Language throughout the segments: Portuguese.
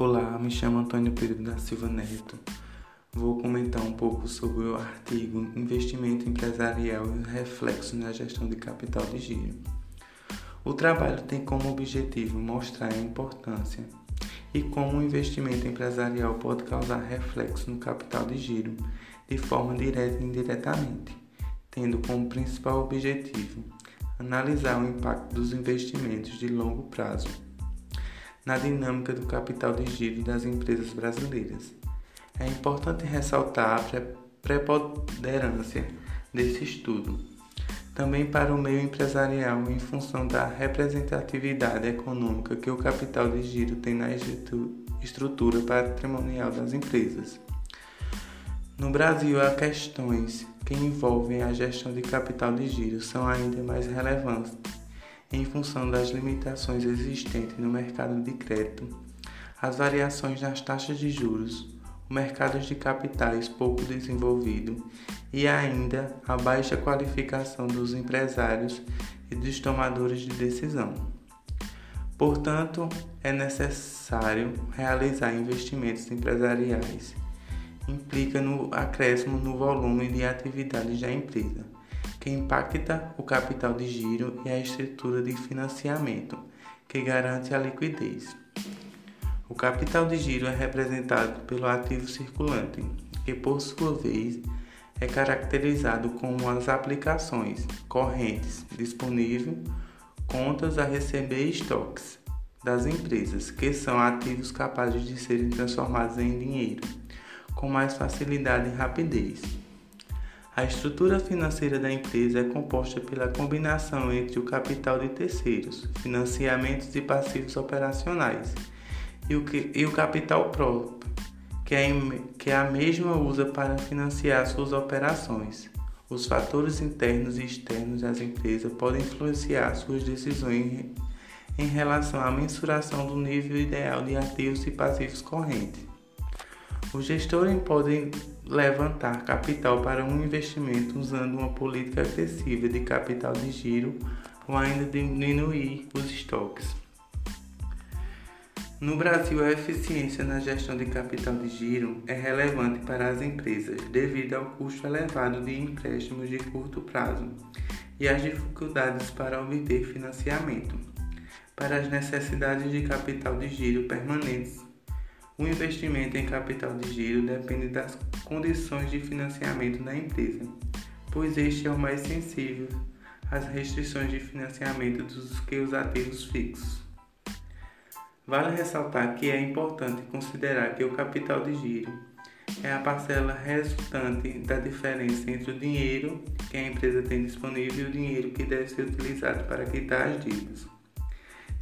Olá, me chamo Antônio Pedro da Silva Neto. Vou comentar um pouco sobre o artigo Investimento Empresarial e os reflexos na gestão de capital de giro. O trabalho tem como objetivo mostrar a importância e como o investimento empresarial pode causar reflexo no capital de giro de forma direta e indiretamente, tendo como principal objetivo analisar o impacto dos investimentos de longo prazo na dinâmica do capital de giro das empresas brasileiras. É importante ressaltar a preponderância desse estudo, também para o meio empresarial em função da representatividade econômica que o capital de giro tem na estrutura patrimonial das empresas. No Brasil, há questões que envolvem a gestão de capital de giro são ainda mais relevantes em função das limitações existentes no mercado de crédito, as variações nas taxas de juros, o mercado de capitais pouco desenvolvido e ainda a baixa qualificação dos empresários e dos tomadores de decisão. Portanto, é necessário realizar investimentos empresariais. Implica no acréscimo no volume de atividades da empresa que impacta o capital de giro e a estrutura de financiamento, que garante a liquidez. O capital de giro é representado pelo ativo circulante, que por sua vez é caracterizado como as aplicações correntes disponíveis, contas a receber e estoques das empresas, que são ativos capazes de serem transformados em dinheiro com mais facilidade e rapidez. A estrutura financeira da empresa é composta pela combinação entre o capital de terceiros, financiamentos e passivos operacionais, e o, que, e o capital próprio, que, é, que a mesma usa para financiar suas operações. Os fatores internos e externos das empresas podem influenciar suas decisões em relação à mensuração do nível ideal de ativos e passivos correntes. Os gestores podem levantar capital para um investimento usando uma política agressiva de capital de giro ou ainda diminuir os estoques. No Brasil, a eficiência na gestão de capital de giro é relevante para as empresas devido ao custo elevado de empréstimos de curto prazo e às dificuldades para obter financiamento. Para as necessidades de capital de giro permanentes, o investimento em capital de giro depende das condições de financiamento da empresa, pois este é o mais sensível às restrições de financiamento dos que os ativos fixos. Vale ressaltar que é importante considerar que o capital de giro é a parcela resultante da diferença entre o dinheiro que a empresa tem disponível e o dinheiro que deve ser utilizado para quitar as dívidas,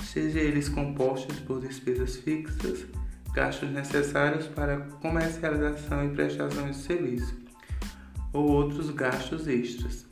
seja eles compostos por despesas fixas gastos necessários para comercialização e prestação de serviço, ou outros gastos extras.